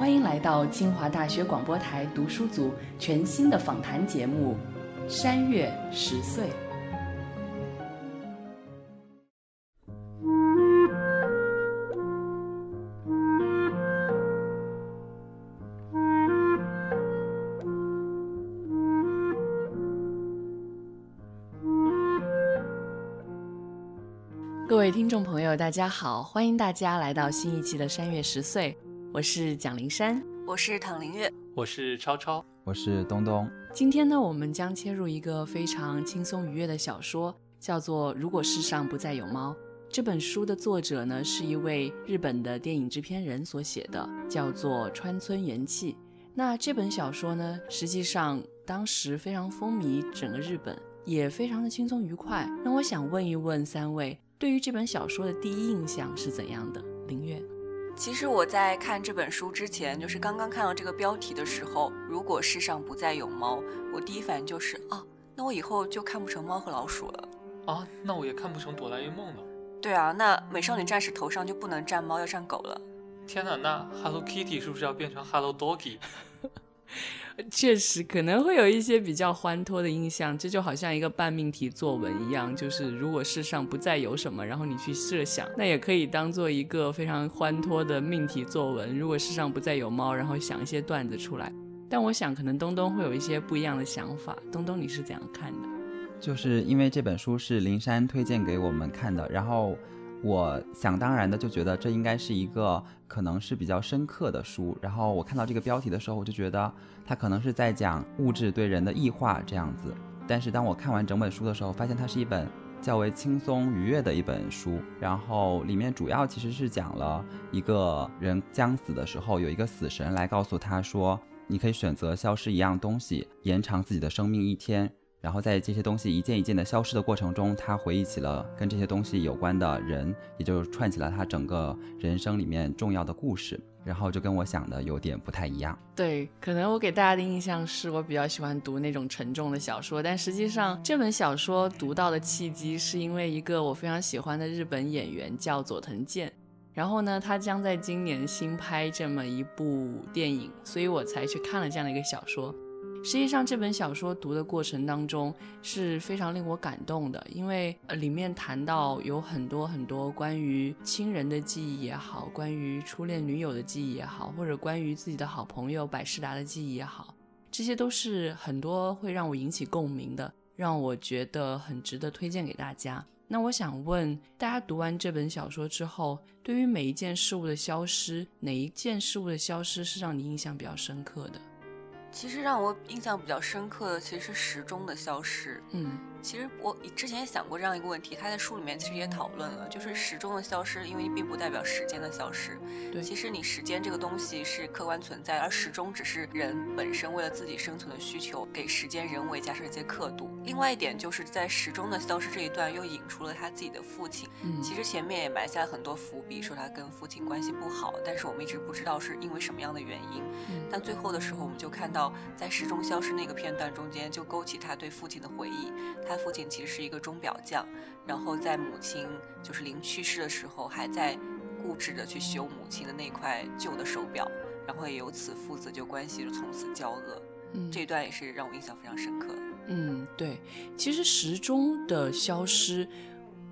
欢迎来到清华大学广播台读书组全新的访谈节目《山月十岁》。各位听众朋友，大家好！欢迎大家来到新一期的《山月十岁》。我是蒋灵山，我是唐林月，我是超超，我是东东。今天呢，我们将切入一个非常轻松愉悦的小说，叫做《如果世上不再有猫》。这本书的作者呢，是一位日本的电影制片人所写的，叫做川村元气。那这本小说呢，实际上当时非常风靡整个日本，也非常的轻松愉快。那我想问一问三位，对于这本小说的第一印象是怎样的？林月。其实我在看这本书之前，就是刚刚看到这个标题的时候，如果世上不再有猫，我第一反应就是啊，那我以后就看不成猫和老鼠了啊，那我也看不成哆啦 A 梦了。对啊，那美少女战士头上就不能站猫，要站狗了。天哪，那 Hello Kitty 是不是要变成 Hello Doggy？确实可能会有一些比较欢脱的印象，这就好像一个半命题作文一样，就是如果世上不再有什么，然后你去设想，那也可以当做一个非常欢脱的命题作文。如果世上不再有猫，然后想一些段子出来。但我想可能东东会有一些不一样的想法。东东，你是怎样看的？就是因为这本书是灵山推荐给我们看的，然后。我想当然的就觉得这应该是一个可能是比较深刻的书，然后我看到这个标题的时候，我就觉得它可能是在讲物质对人的异化这样子。但是当我看完整本书的时候，发现它是一本较为轻松愉悦的一本书，然后里面主要其实是讲了一个人将死的时候，有一个死神来告诉他说，你可以选择消失一样东西，延长自己的生命一天。然后在这些东西一件一件的消失的过程中，他回忆起了跟这些东西有关的人，也就是串起了他整个人生里面重要的故事。然后就跟我想的有点不太一样。对，可能我给大家的印象是我比较喜欢读那种沉重的小说，但实际上这本小说读到的契机是因为一个我非常喜欢的日本演员叫佐藤健，然后呢，他将在今年新拍这么一部电影，所以我才去看了这样的一个小说。实际上，这本小说读的过程当中是非常令我感动的，因为呃里面谈到有很多很多关于亲人的记忆也好，关于初恋女友的记忆也好，或者关于自己的好朋友百事达的记忆也好，这些都是很多会让我引起共鸣的，让我觉得很值得推荐给大家。那我想问大家，读完这本小说之后，对于每一件事物的消失，哪一件事物的消失是让你印象比较深刻的？其实让我印象比较深刻的，其实是时钟的消失。嗯。其实我之前也想过这样一个问题，他在书里面其实也讨论了，就是时钟的消失，因为并不代表时间的消失。对，其实你时间这个东西是客观存在，而时钟只是人本身为了自己生存的需求，给时间人为加上一些刻度。另外一点就是在时钟的消失这一段，又引出了他自己的父亲。嗯，其实前面也埋下了很多伏笔，说他跟父亲关系不好，但是我们一直不知道是因为什么样的原因。嗯，但最后的时候，我们就看到在时钟消失那个片段中间，就勾起他对父亲的回忆。他父亲其实是一个钟表匠，然后在母亲就是临去世的时候，还在固执的去修母亲的那块旧的手表，然后也由此父子就关系就从此交恶。嗯，这一段也是让我印象非常深刻。嗯，对，其实时钟的消失，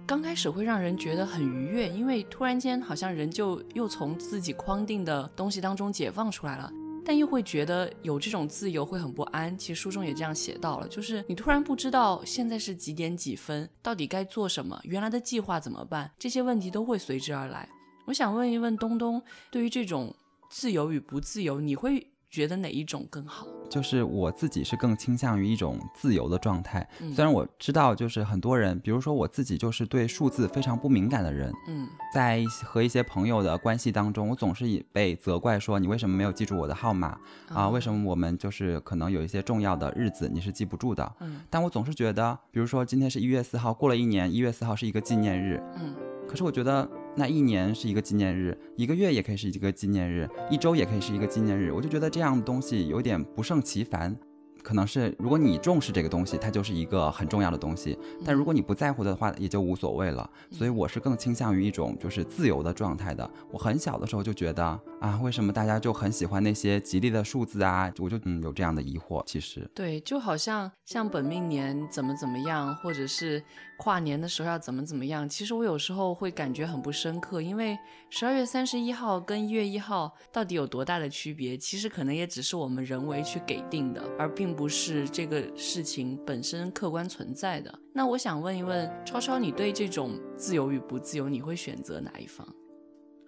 刚开始会让人觉得很愉悦，因为突然间好像人就又从自己框定的东西当中解放出来了。但又会觉得有这种自由会很不安。其实书中也这样写到了，就是你突然不知道现在是几点几分，到底该做什么，原来的计划怎么办，这些问题都会随之而来。我想问一问东东，对于这种自由与不自由，你会觉得哪一种更好？就是我自己是更倾向于一种自由的状态。嗯虽然我知道，就是很多人，比如说我自己，就是对数字非常不敏感的人，嗯在和一些朋友的关系当中，我总是以被责怪说你为什么没有记住我的号码啊？为什么我们就是可能有一些重要的日子你是记不住的？嗯但我总是觉得，比如说今天是一月四号，过了一年，一月四号是一个纪念日，嗯可是我觉得那一年是一个纪念日，一个月也可以是一个纪念日，一周也可以是一个纪念日。我就觉得这样的东西有点不胜其烦。可能是如果你重视这个东西，它就是一个很重要的东西；但如果你不在乎的话，也就无所谓了。所以我是更倾向于一种就是自由的状态的。我很小的时候就觉得啊，为什么大家就很喜欢那些吉利的数字啊？我就嗯有这样的疑惑。其实对，就好像像本命年怎么怎么样，或者是跨年的时候要怎么怎么样，其实我有时候会感觉很不深刻，因为十二月三十一号跟一月一号到底有多大的区别？其实可能也只是我们人为去给定的，而并不是这个事情本身客观存在的。那我想问一问超超，你对这种自由与不自由，你会选择哪一方？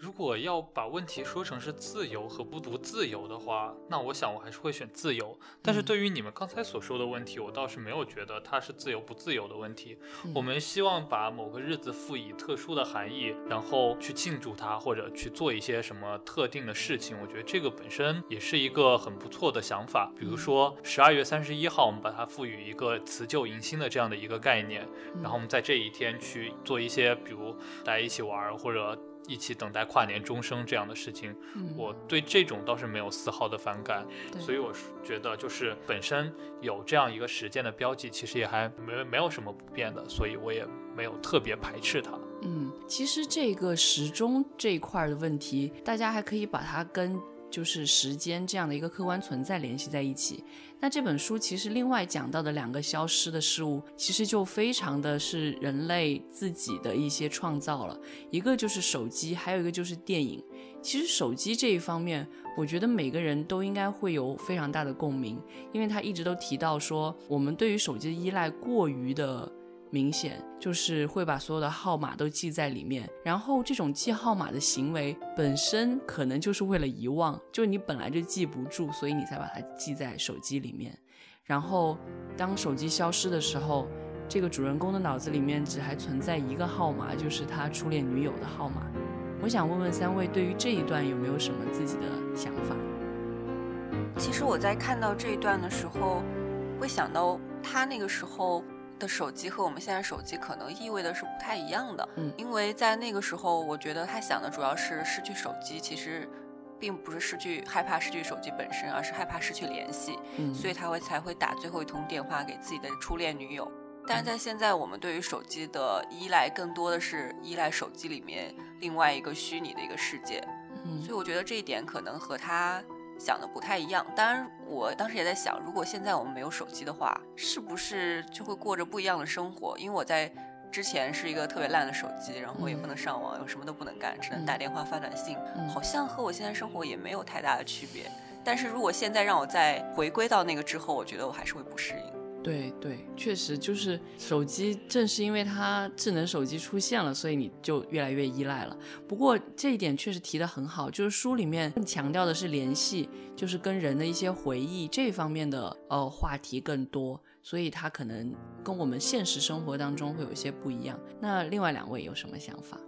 如果要把问题说成是自由和不不自由的话，那我想我还是会选自由。但是嗯对于你们刚才所说的问题，我倒是没有觉得它是自由不自由的问题。嗯我们希望把某个日子赋予特殊的含义，然后去庆祝它，或者去做一些什么特定的事情。我觉得这个本身也是一个很不错的想法。比如说十二月三十一号，我们把它赋予一个辞旧迎新的这样的一个概念，然后我们在这一天去做一些，比如大家一起玩儿或者。一起等待跨年钟声这样的事情，嗯我对这种倒是没有丝毫的反感，所以我是觉得就是本身有这样一个时间的标记，其实也还没没有什么不变的，所以我也没有特别排斥它。嗯，其实这个时钟这一块儿的问题，大家还可以把它跟就是时间这样的一个客观存在联系在一起。那这本书其实另外讲到的两个消失的事物，其实就非常的是人类自己的一些创造了。一个就是手机，还有一个就是电影。其实手机这一方面，我觉得每个人都应该会有非常大的共鸣，因为他一直都提到说，我们对于手机的依赖过于的明显，就是会把所有的号码都记在里面，然后这种记号码的行为本身可能就是为了遗忘，就你本来就记不住，所以你才把它记在手机里面。然后当手机消失的时候，这个主人公的脑子里面只还存在一个号码，就是他初恋女友的号码。我想问问三位，对于这一段有没有什么自己的想法？其实我在看到这一段的时候，会想到他那个时候的手机和我们现在手机可能意味的是不太一样的。嗯因为在那个时候，我觉得他想的主要是失去手机，其实并不是失去害怕失去手机本身，而是害怕失去联系，嗯，所以他会才会打最后一通电话给自己的初恋女友。但是在现在，我们对于手机的依赖更多的是依赖手机里面另外一个虚拟的一个世界。嗯所以我觉得这一点可能和他想的不太一样。当然，我当时也在想，如果现在我们没有手机的话，是不是就会过着不一样的生活？因为我在之前是一个特别烂的手机，然后也不能上网，有什么都不能干，只能打电话、发短信，嗯好像和我现在生活也没有太大的区别。但是如果现在让我再回归到那个之后，我觉得我还是会不适应。对对，确实就是手机，正是因为它智能手机出现了，所以你就越来越依赖了。不过这一点确实提得很好，就是书里面更强调的是联系，就是跟人的一些回忆这方面的呃话题更多，所以它可能跟我们现实生活当中会有一些不一样。那另外两位有什么想法？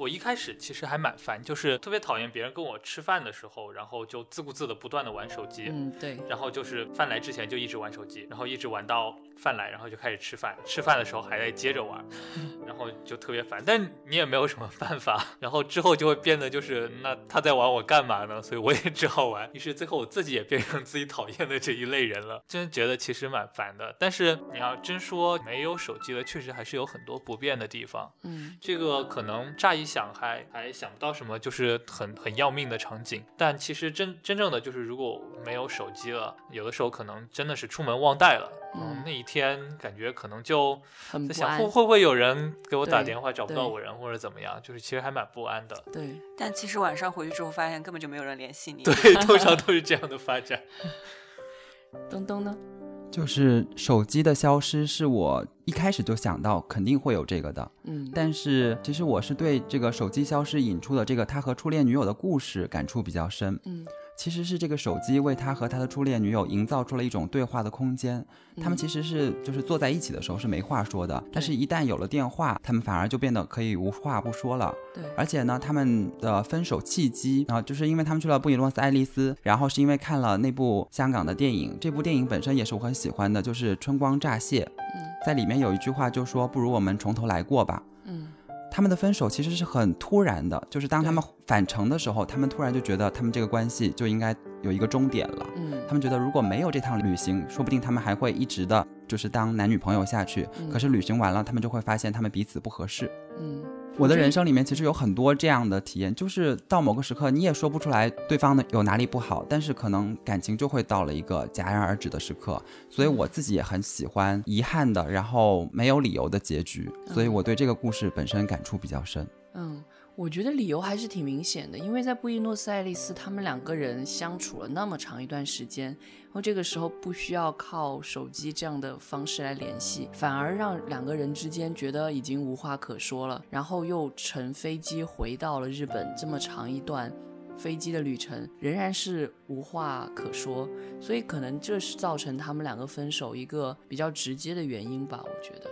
我一开始其实还蛮烦，就是特别讨厌别人跟我吃饭的时候，然后就自顾自的不断的玩手机。嗯，对，然后就是饭来之前就一直玩手机，然后一直玩到饭来，然后就开始吃饭。吃饭的时候还在接着玩，然后就特别烦。但你也没有什么办法，然后之后就会变得就是那他在玩我干嘛呢？所以我也只好玩。于是最后我自己也变成自己讨厌的这一类人了，真觉得其实蛮烦的。但是你要真说没有手机了，确实还是有很多不便的地方。嗯这个可能乍一想还还想不到什么，就是很很要命的场景。但其实真真正的就是，如果没有手机了，有的时候可能真的是出门忘带了。嗯那一天感觉可能就在想会。会不会有人给我打电话找不到我人或者怎么样，就是其实还蛮不安的。对，但其实晚上回去之后，发现根本就没有人联系你。对，通常都是这样的发展。东东呢？就是手机的消失是我一开始就想到肯定会有这个的，嗯，但是其实我是对这个手机消失引出的这个他和初恋女友的故事感触比较深。嗯其实是这个手机为他和他的初恋女友营造出了一种对话的空间。他们其实是就是坐在一起的时候是没话说的，但是一旦有了电话，他们反而就变得可以无话不说了。对，而且呢，他们的分手契机啊，就是因为他们去了布宜诺斯艾利斯，然后是因为看了那部香港的电影，这部电影本身也是我很喜欢的，就是《春光乍泄》。嗯，在里面有一句话就说：“不如我们从头来过吧。”嗯。他们的分手其实是很突然的，就是当他们返程的时候，他们突然就觉得他们这个关系就应该有一个终点了。嗯，他们觉得如果没有这趟旅行，说不定他们还会一直的，就是当男女朋友下去。可是旅行完了，他们就会发现他们彼此不合适。嗯。我的人生里面其实有很多这样的体验，就是到某个时刻你也说不出来对方的有哪里不好，但是可能感情就会到了一个戛然而止的时刻。所以我自己也很喜欢遗憾的，然后没有理由的结局。所以我对这个故事本身感触比较深。嗯。我觉得理由还是挺明显的，因为在布宜诺斯艾利斯，他们两个人相处了那么长一段时间，然后这个时候不需要靠手机这样的方式来联系，反而让两个人之间觉得已经无话可说了，然后又乘飞机回到了日本，这么长一段飞机的旅程仍然是无话可说，所以可能这是造成他们两个分手一个比较直接的原因吧，我觉得。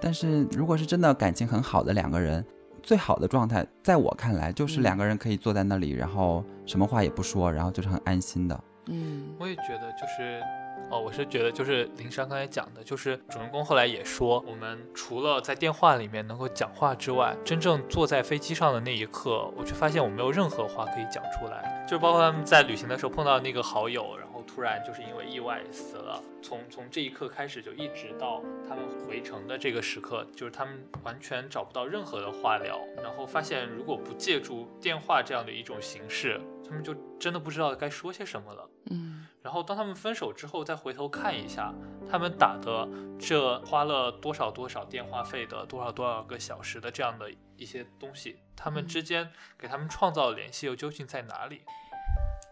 但是如果是真的感情很好的两个人。最好的状态，在我看来，就是两个人可以坐在那里，然后什么话也不说，然后就是很安心的。嗯，我也觉得，就是，哦，我是觉得，就是林珊刚才讲的，就是主人公后来也说，我们除了在电话里面能够讲话之外，真正坐在飞机上的那一刻，我却发现我没有任何话可以讲出来，就包括他们在旅行的时候碰到那个好友，然后。突然就是因为意外死了，从从这一刻开始就一直到他们回城的这个时刻，就是他们完全找不到任何的话聊，然后发现如果不借助电话这样的一种形式，他们就真的不知道该说些什么了。嗯，然后当他们分手之后再回头看一下，他们打的这花了多少多少电话费的多少多少个小时的这样的一些东西，他们之间给他们创造的联系又究竟在哪里？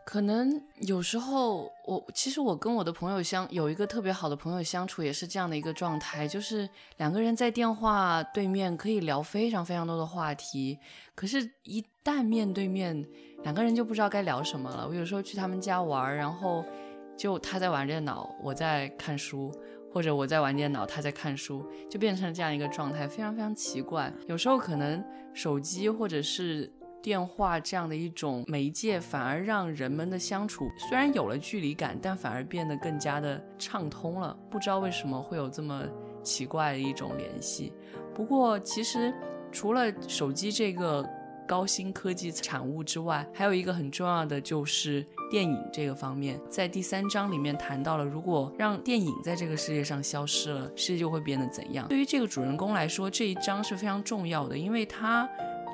可能有时候，我其实我跟我的朋友相有一个特别好的朋友相处，也是这样的一个状态，就是两个人在电话对面可以聊非常非常多的话题，可是，一旦面对面，两个人就不知道该聊什么了。我有时候去他们家玩，然后就他在玩电脑，我在看书，或者我在玩电脑，他在看书，就变成这样一个状态，非常非常奇怪。有时候可能手机或者是。电话这样的一种媒介，反而让人们的相处虽然有了距离感，但反而变得更加的畅通了。不知道为什么会有这么奇怪的一种联系。不过，其实除了手机这个高新科技产物之外，还有一个很重要的就是电影这个方面。在第三章里面谈到了，如果让电影在这个世界上消失了，世界就会变得怎样？对于这个主人公来说，这一章是非常重要的，因为他。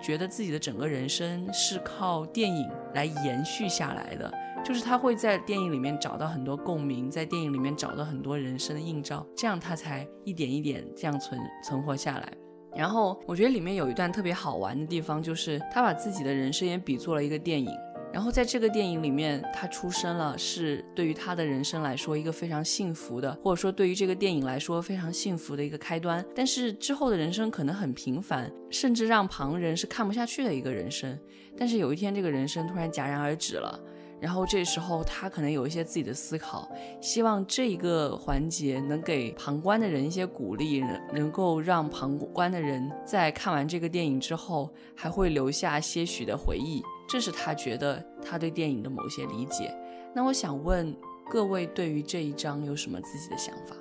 觉得自己的整个人生是靠电影来延续下来的，就是他会在电影里面找到很多共鸣，在电影里面找到很多人生的映照，这样他才一点一点这样存存活下来。然后我觉得里面有一段特别好玩的地方，就是他把自己的人生也比作了一个电影。然后在这个电影里面，他出生了，是对于他的人生来说一个非常幸福的，或者说对于这个电影来说非常幸福的一个开端。但是之后的人生可能很平凡，甚至让旁人是看不下去的一个人生。但是有一天，这个人生突然戛然而止了，然后这时候他可能有一些自己的思考，希望这一个环节能给旁观的人一些鼓励，能够让旁观的人在看完这个电影之后还会留下些许的回忆。这是他觉得他对电影的某些理解。那我想问各位，对于这一章有什么自己的想法？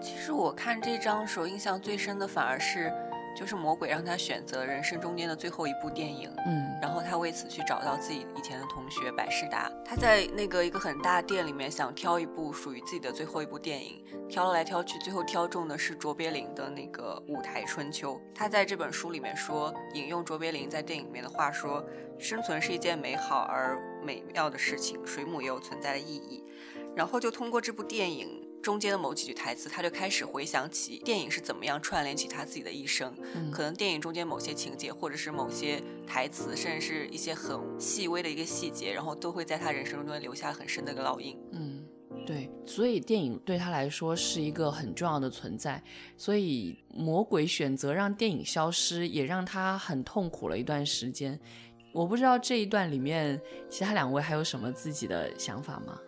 其实我看这章的时候，印象最深的反而是。就是魔鬼让他选择人生中间的最后一部电影，嗯，然后他为此去找到自己以前的同学百事达。他在那个一个很大店里面想挑一部属于自己的最后一部电影，挑来挑去，最后挑中的是卓别林的那个《舞台春秋》。他在这本书里面说，引用卓别林在电影里面的话说：“生存是一件美好而美妙的事情，水母也有存在的意义。”然后就通过这部电影。中间的某几句台词，他就开始回想起电影是怎么样串联起他自己的一生。可能电影中间某些情节，或者是某些台词，甚至是一些很细微的一个细节，然后都会在他人生中留下很深的一个烙印。嗯，对，所以电影对他来说是一个很重要的存在。所以魔鬼选择让电影消失，也让他很痛苦了一段时间。我不知道这一段里面其他两位还有什么自己的想法吗？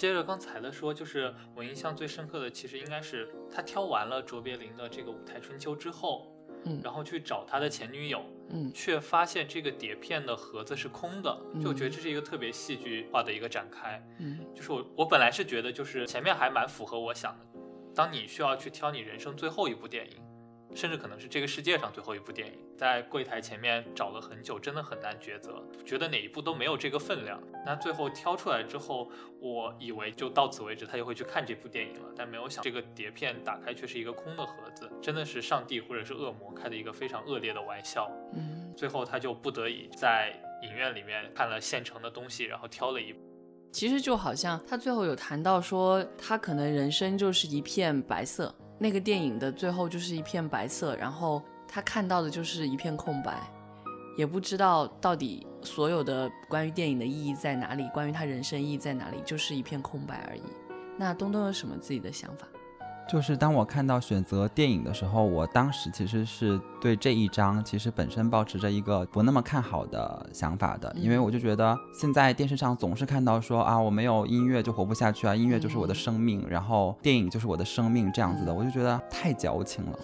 接着刚才的说，就是我印象最深刻的，其实应该是他挑完了卓别林的这个《舞台春秋》之后，嗯然后去找他的前女友，嗯却发现这个碟片的盒子是空的，就我觉得这是一个特别戏剧化的一个展开。嗯就是我我本来是觉得就是前面还蛮符合我想的，当你需要去挑你人生最后一部电影，甚至可能是这个世界上最后一部电影，在柜台前面找了很久，真的很难抉择，觉得哪一部都没有这个分量。那最后挑出来之后，我以为就到此为止，他就会去看这部电影了，但没有想这个碟片打开却是一个空的盒子，真的是上帝或者是恶魔开的一个非常恶劣的玩笑。嗯，最后他就不得已在影院里面看了现成的东西，然后挑了一部。其实就好像他最后有谈到说，他可能人生就是一片白色，那个电影的最后就是一片白色，然后他看到的就是一片空白，也不知道到底所有的关于电影的意义在哪里，关于他人生意义在哪里，就是一片空白而已。那东东有什么自己的想法？就是当我看到选择电影的时候，我当时其实是对这一章其实本身保持着一个不那么看好的想法的，因为我就觉得现在电视上总是看到说啊，我没有音乐就活不下去啊，音乐就是我的生命，然后电影就是我的生命这样子的，我就觉得太矫情了。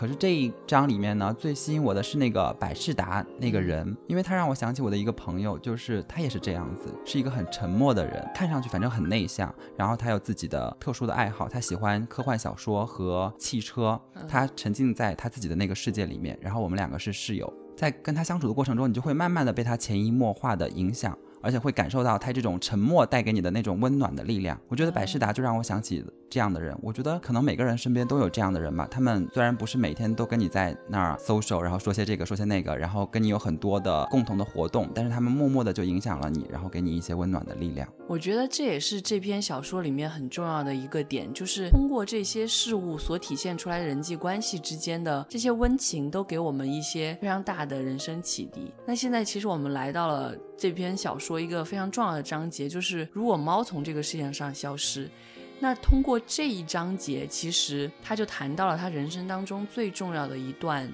可是这一章里面呢，最吸引我的是那个百事达那个人，因为他让我想起我的一个朋友，就是他也是这样子，是一个很沉默的人，看上去反正很内向，然后他有自己的特殊的爱好，他喜欢科幻小说和汽车，他沉浸在他自己的那个世界里面，然后我们两个是室友，在跟他相处的过程中，你就会慢慢的被他潜移默化的影响。而且会感受到他这种沉默带给你的那种温暖的力量。我觉得百事达就让我想起这样的人。我觉得可能每个人身边都有这样的人吧。他们虽然不是每天都跟你在那儿 social，然后说些这个说些那个，然后跟你有很多的共同的活动，但是他们默默的就影响了你，然后给你一些温暖的力量。我觉得这也是这篇小说里面很重要的一个点，就是通过这些事物所体现出来的人际关系之间的这些温情，都给我们一些非常大的人生启迪。那现在其实我们来到了这篇小说一个非常重要的章节，就是如果猫从这个世界上消失。那通过这一章节，其实他就谈到了他人生当中最重要的一段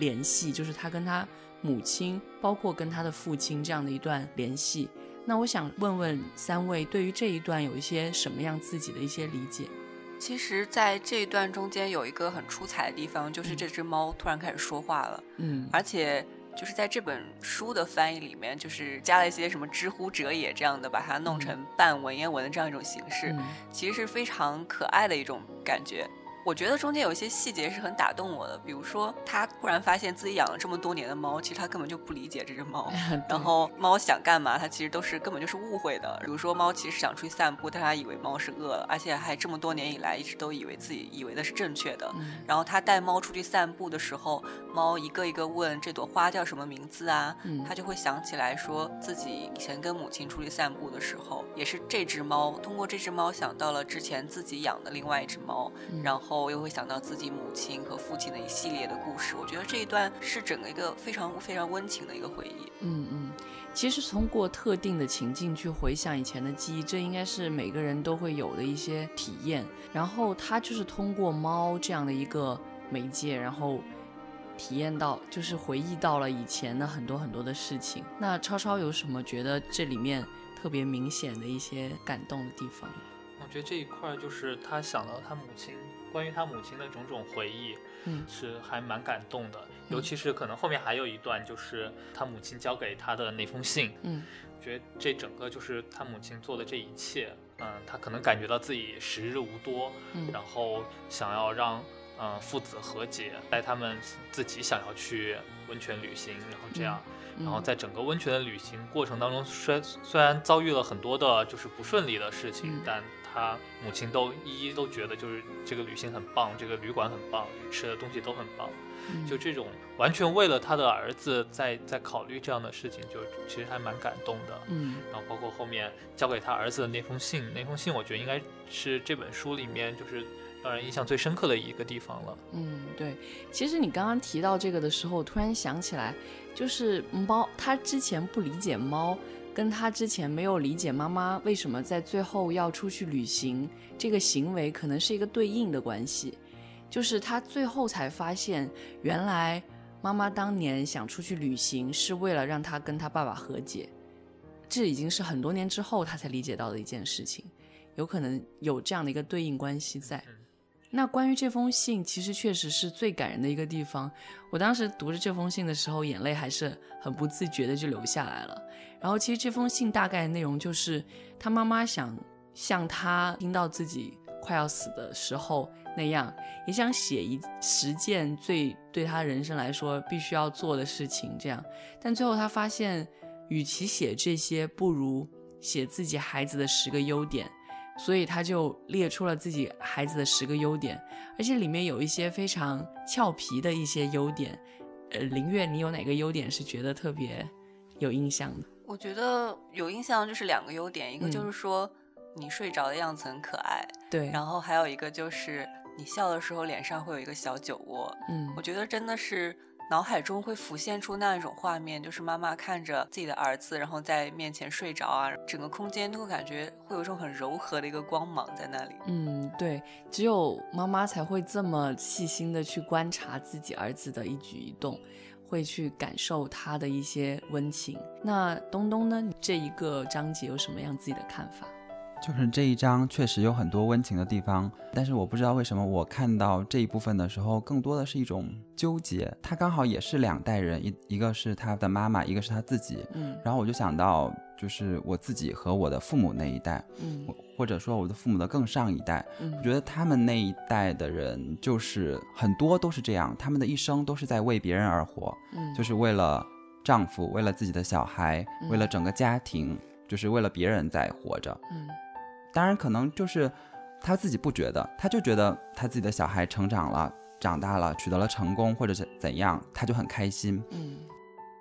联系，就是他跟他母亲，包括跟他的父亲这样的一段联系。那我想问问三位，对于这一段有一些什么样自己的一些理解？其实，在这一段中间有一个很出彩的地方，就是这只猫突然开始说话了，嗯而且就是在这本书的翻译里面，就是加了一些什么“知乎者也”这样的，把它弄成半文言文的这样一种形式，嗯其实是非常可爱的一种感觉。我觉得中间有一些细节是很打动我的，比如说他突然发现自己养了这么多年的猫，其实他根本就不理解这只猫，然后猫想干嘛，它其实都是根本就是误会的。比如说猫其实想出去散步，但他以为猫是饿了，而且还这么多年以来一直都以为自己以为的是正确的。嗯然后他带猫出去散步的时候，猫一个一个问这朵花叫什么名字啊，嗯他就会想起来说自己以前跟母亲出去散步的时候，也是这只猫，通过这只猫想到了之前自己养的另外一只猫，嗯然后我又会想到自己母亲和父亲的一系列的故事。我觉得这一段是整个一个非常非常温情的一个回忆。嗯嗯，其实通过特定的情境去回想以前的记忆，这应该是每个人都会有的一些体验。然后他就是通过猫这样的一个媒介，然后体验到，就是回忆到了以前的很多很多的事情。那超超有什么觉得这里面特别明显的一些感动的地方？觉得这一块儿就是他想到他母亲，关于他母亲的种种回忆，嗯是还蛮感动的。尤其是可能后面还有一段，就是他母亲交给他的那封信。嗯觉得这整个就是他母亲做的这一切，嗯，他可能感觉到自己时日无多，嗯然后想要让嗯父子和解，带他们自己想要去温泉旅行，然后这样。然后嗯在整个温泉的旅行过程当中，虽虽然遭遇了很多的就是不顺利的事情，嗯但他母亲都一一都觉得就是这个旅行很棒，这个旅馆很棒，吃的东西都很棒，嗯就这种完全为了他的儿子在在考虑这样的事情，就其实还蛮感动的。嗯然后包括后面交给他儿子的那封信，那封信我觉得应该是这本书里面就是让人印象最深刻的一个地方了。嗯，对。其实你刚刚提到这个的时候，突然想起来，就是猫，它之前不理解猫，跟它之前没有理解妈妈为什么在最后要出去旅行这个行为，可能是一个对应的关系。就是它最后才发现，原来妈妈当年想出去旅行是为了让他跟他爸爸和解，这已经是很多年之后他才理解到的一件事情，有可能有这样的一个对应关系在。那关于这封信，其实确实是最感人的一个地方。我当时读着这封信的时候，眼泪还是很不自觉的就流下来了。然后，其实这封信大概内容就是他妈妈想像他听到自己快要死的时候那样，也想写一十件最对他人生来说必须要做的事情。这样，但最后他发现，与其写这些，不如写自己孩子的十个优点。所以他就列出了自己孩子的十个优点，而且里面有一些非常俏皮的一些优点。呃，林月，你有哪个优点是觉得特别有印象的？我觉得有印象就是两个优点，一个就是说你睡着的样子很可爱，对，然后还有一个就是你笑的时候脸上会有一个小酒窝。嗯，我觉得真的是。脑海中会浮现出那一种画面，就是妈妈看着自己的儿子，然后在面前睡着啊，整个空间都会感觉会有一种很柔和的一个光芒在那里。嗯，对，只有妈妈才会这么细心的去观察自己儿子的一举一动，会去感受他的一些温情。那东东呢？这一个章节有什么样自己的看法？就是这一章确实有很多温情的地方，但是我不知道为什么我看到这一部分的时候，更多的是一种纠结。他刚好也是两代人，一一个是他的妈妈，一个是他自己。嗯，然后我就想到，就是我自己和我的父母那一代，嗯，或者说我的父母的更上一代，嗯，我觉得他们那一代的人，就是很多都是这样，他们的一生都是在为别人而活，嗯，就是为了丈夫，为了自己的小孩，为了整个家庭，就是为了别人在活着。嗯。当然，可能就是他自己不觉得，他就觉得他自己的小孩成长了、长大了、取得了成功，或者是怎样，他就很开心。嗯，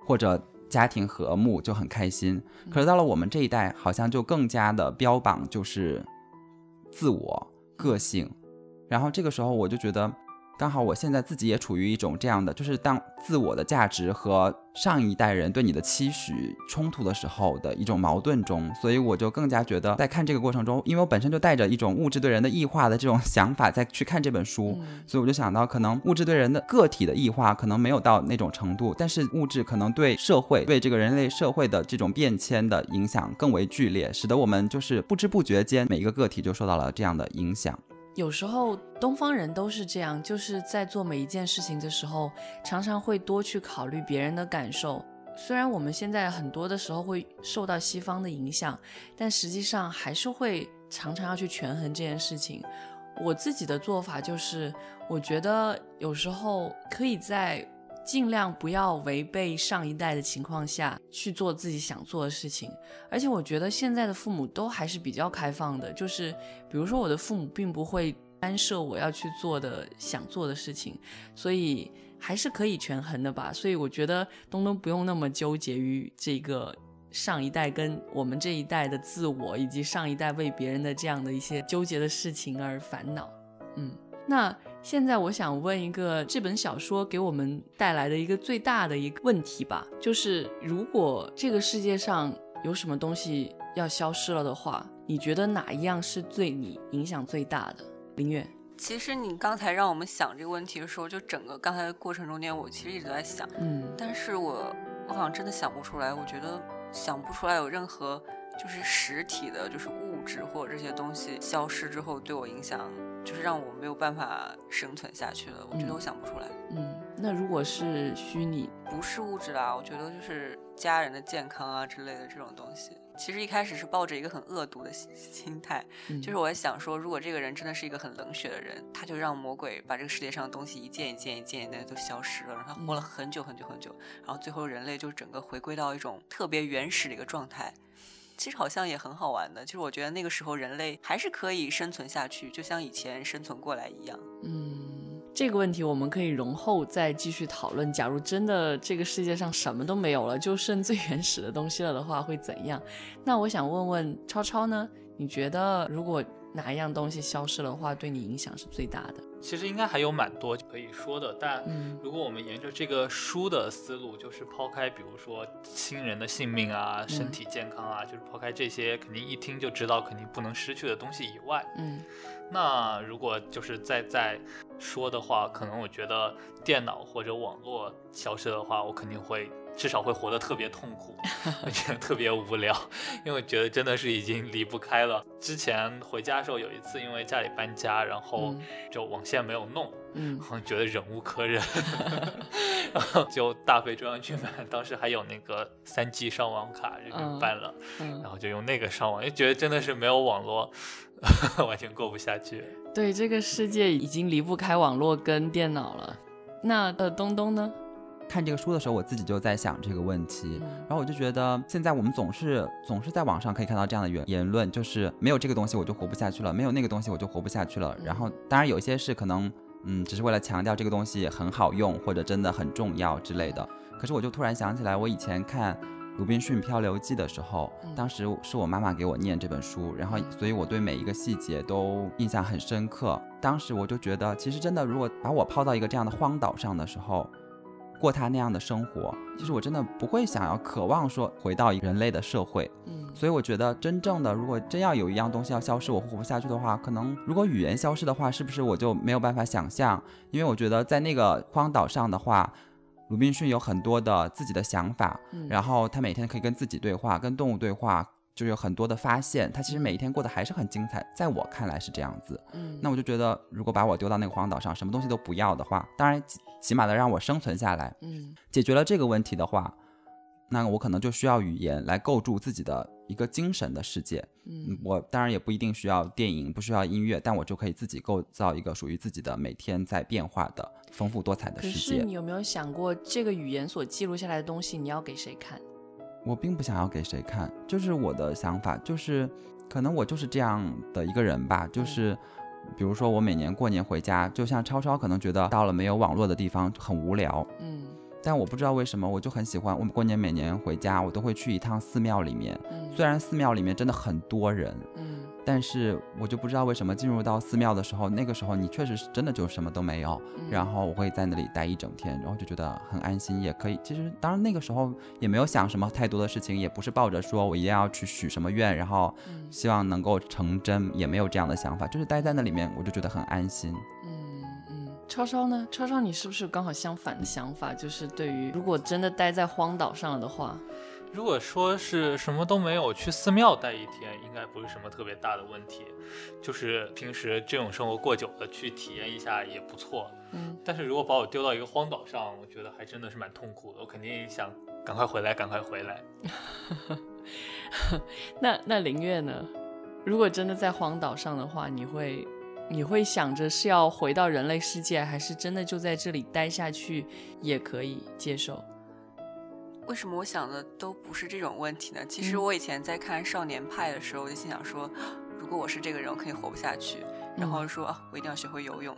或者家庭和睦就很开心。可是到了我们这一代，好像就更加的标榜就是自我、个性。然后这个时候，我就觉得。刚好我现在自己也处于一种这样的，就是当自我的价值和上一代人对你的期许冲突的时候的一种矛盾中，所以我就更加觉得在看这个过程中，因为我本身就带着一种物质对人的异化的这种想法再去看这本书，所以我就想到，可能物质对人的个体的异化可能没有到那种程度，但是物质可能对社会、对这个人类社会的这种变迁的影响更为剧烈，使得我们就是不知不觉间每一个个体就受到了这样的影响。有时候东方人都是这样，就是在做每一件事情的时候，常常会多去考虑别人的感受。虽然我们现在很多的时候会受到西方的影响，但实际上还是会常常要去权衡这件事情。我自己的做法就是，我觉得有时候可以在。尽量不要违背上一代的情况下去做自己想做的事情，而且我觉得现在的父母都还是比较开放的，就是比如说我的父母并不会干涉我要去做的想做的事情，所以还是可以权衡的吧。所以我觉得东东不用那么纠结于这个上一代跟我们这一代的自我，以及上一代为别人的这样的一些纠结的事情而烦恼。嗯，那。现在我想问一个这本小说给我们带来的一个最大的一个问题吧，就是如果这个世界上有什么东西要消失了的话，你觉得哪一样是对你影响最大的？林月，其实你刚才让我们想这个问题的时候，就整个刚才的过程中间，我其实一直在想，嗯，但是我我好像真的想不出来，我觉得想不出来有任何就是实体的，就是物质或者这些东西消失之后对我影响。就是让我没有办法生存下去了，我觉得我想不出来。嗯，那如果是虚拟，不是物质啦，我觉得就是家人的健康啊之类的这种东西。其实一开始是抱着一个很恶毒的心 态，就是我在想说，如果这个人真的是一个很冷血的人，他就让魔鬼把这个世界上的东西一件一件一件一件都消失了，让他活了很久很久很久，然后最后人类就整个回归到一种特别原始的一个状态。其实好像也很好玩的，就是我觉得那个时候人类还是可以生存下去，就像以前生存过来一样。嗯，这个问题我们可以容后再继续讨论。假如真的这个世界上什么都没有了，就剩最原始的东西了的话，会怎样？那我想问问超超呢？你觉得如果哪一样东西消失的话，对你影响是最大的？其实应该还有蛮多可以说的，但如果我们沿着这个书的思路，就是抛开比如说亲人的性命啊、身体健康啊，就是抛开这些肯定一听就知道肯定不能失去的东西以外，嗯，那如果就是再再说的话，可能我觉得电脑或者网络消失的话，我肯定会至少会活得特别痛苦，我觉得特别无聊，因为我觉得真的是已经离不开了。之前回家的时候有一次，因为家里搬家，然后嗯就网线没有弄，嗯然后觉得忍无可忍，然后就大费周章去买，当时还有那个三 G 上网卡这边嗯办了，嗯然，后就用那个上网，就觉得真的是没有网络 完全过不下去。对，这个世界已经离不开网络跟电脑了。那呃，东东呢？看这个书的时候，我自己就在想这个问题，嗯然后我就觉得现在我们总是总是在网上可以看到这样的言言论，就是没有这个东西我就活不下去了，没有那个东西我就活不下去了。然后当然有一些是可能嗯只是为了强调这个东西很好用或者真的很重要之类的。可是我就突然想起来，我以前看《鲁滨逊漂流记》的时候，嗯当时是我妈妈给我念这本书，然后嗯所以我对每一个细节都印象很深刻。当时我就觉得，其实真的，如果把我抛到一个这样的荒岛上的时候，过他那样的生活，其实我真的不会想要渴望说回到人类的社会。嗯所以我觉得，真正的如果真要有一样东西要消失，我活不下去的话，可能如果语言消失的话，是不是我就没有办法想象？因为我觉得在那个荒岛上的话，鲁滨逊有很多的自己的想法，嗯然后他每天可以跟自己对话，跟动物对话，就有很多的发现。他其实每一天过得还是很精彩，在我看来是这样子。嗯，那我就觉得，如果把我丢到那个荒岛上，什么东西都不要的话，当然起起码的让我生存下来，嗯解决了这个问题的话，那我可能就需要语言来构筑自己的一个精神的世界。嗯嗯，我当然也不一定需要电影，不需要音乐，但我就可以自己构造一个属于自己的每天在变化的丰富多彩的世界。可是你有没有想过，这个语言所记录下来的东西，你要给谁看？我并不想要给谁看，就是我的想法，就是可能我就是这样的一个人吧，就是。比如说，我每年过年回家，就像超超可能觉得到了没有网络的地方很无聊，嗯但我不知道为什么，我就很喜欢。我们过年每年回家，我都会去一趟寺庙里面。嗯虽然寺庙里面真的很多人，嗯但是我就不知道为什么进入到寺庙的时候，那个时候你确实是真的就什么都没有。嗯然后我会在那里待一整天，然后就觉得很安心，也可以。其实当然那个时候也没有想什么太多的事情，也不是抱着说我一定要去许什么愿，然后嗯希望能够成真，也没有这样的想法。就是待在那里面，我就觉得很安心。超超呢？超超，你是不是刚好相反的想法？就是对于如果真的待在荒岛上了的话，如果说是什么都没有，去寺庙待一天，应该不是什么特别大的问题。就是平时这种生活过久了，去体验一下也不错。嗯但是如果把我丢到一个荒岛上，我觉得还真的是蛮痛苦的。我肯定想赶快回来，赶快回来。那那林月呢？如果真的在荒岛上的话，你会你会想着是要回到人类世界，还是真的就在这里待下去也可以接受？为什么我想的都不是这种问题呢？其实嗯我以前在看《少年派》的时候，我就心想说，如果我是这个人，我肯定活不下去。然后说啊，我一定要学会游泳。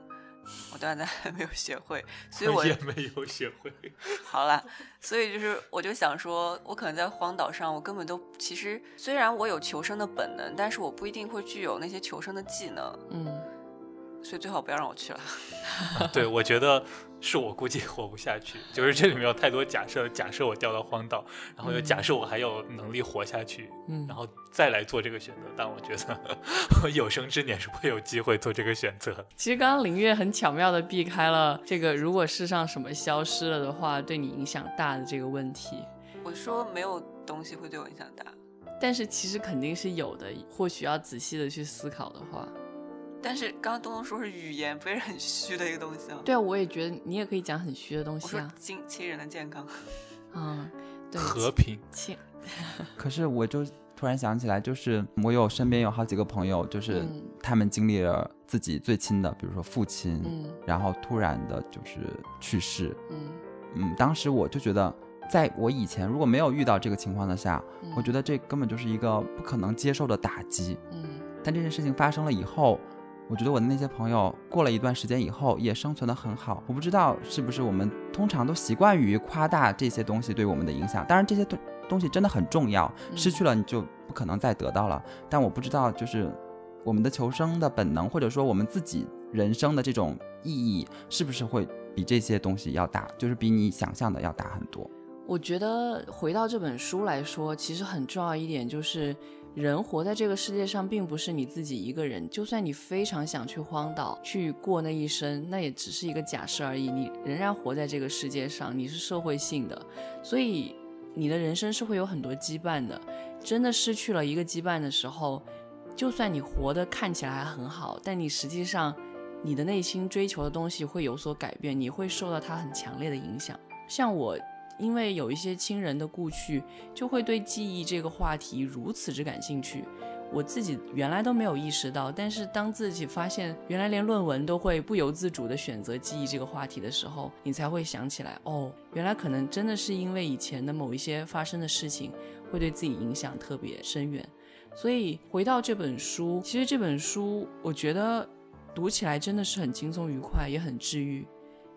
我到现在还没有学会，所以我也没有学会。好了，所以就是我就想说，我可能在荒岛上，我根本都其实虽然我有求生的本能，但是我不一定会具有那些求生的技能，嗯所以最好不要让我去了。对，我觉得是我估计活不下去。就是这里面有太多假设，假设我掉到荒岛，然后又假设我还有能力活下去，嗯然后再来做这个选择。但我觉得我 有生之年是不会有机会做这个选择。其实刚刚林月很巧妙的避开了这个，如果世上什么消失了的话，对你影响大的这个问题。我说没有东西会对我影响大，但是其实肯定是有的，或许要仔细的去思考的话。但是刚刚东东说是语言，不是很虚的一个东西吗？对啊，我也觉得你也可以讲很虚的东西啊。亲亲人的健康，嗯，对，和平，亲，可是我就突然想起来，就是我有身边有好几个朋友，就是嗯他们经历了自己最亲的，比如说父亲，嗯然后突然的就是去世。嗯嗯，当时我就觉得，在我以前如果没有遇到这个情况的下，嗯，我觉得这根本就是一个不可能接受的打击。嗯但这件事情发生了以后，我觉得我的那些朋友过了一段时间以后也生存的很好。我不知道是不是我们通常都习惯于夸大这些东西对我们的影响，当然这些东东西真的很重要，嗯失去了你就不可能再得到了。但我不知道就是我们的求生的本能，或者说我们自己人生的这种意义，是不是会比这些东西要大，就是比你想象的要大很多。我觉得回到这本书来说，其实很重要一点就是，人活在这个世界上，并不是你自己一个人。就算你非常想去荒岛去过那一生，那也只是一个假设而已。你仍然活在这个世界上，你是社会性的，所以你的人生是会有很多羁绊的。真的失去了一个羁绊的时候，就算你活得看起来很好，但你实际上你的内心追求的东西会有所改变，你会受到它很强烈的影响。像我。因为有一些亲人的故去，就会对记忆这个话题如此之感兴趣。我自己原来都没有意识到，但是当自己发现原来连论文都会不由自主地选择记忆这个话题的时候，你才会想起来，哦，原来可能真的是因为以前的某一些发生的事情，会对自己影响特别深远。所以回到这本书，其实这本书我觉得读起来真的是很轻松愉快，也很治愈。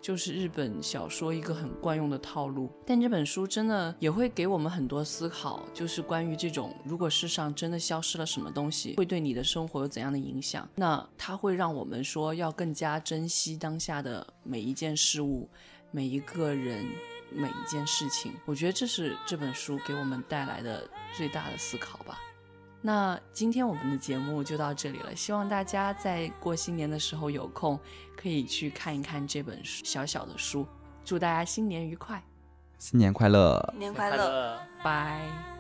就是日本小说一个很惯用的套路，但这本书真的也会给我们很多思考，就是关于这种如果世上真的消失了什么东西，会对你的生活有怎样的影响？那它会让我们说要更加珍惜当下的每一件事物、每一个人、每一件事情。我觉得这是这本书给我们带来的最大的思考吧。那今天我们的节目就到这里了，希望大家在过新年的时候有空可以去看一看这本书小小的书。祝大家新年愉快，新年快乐，新年快乐，拜。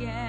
Again.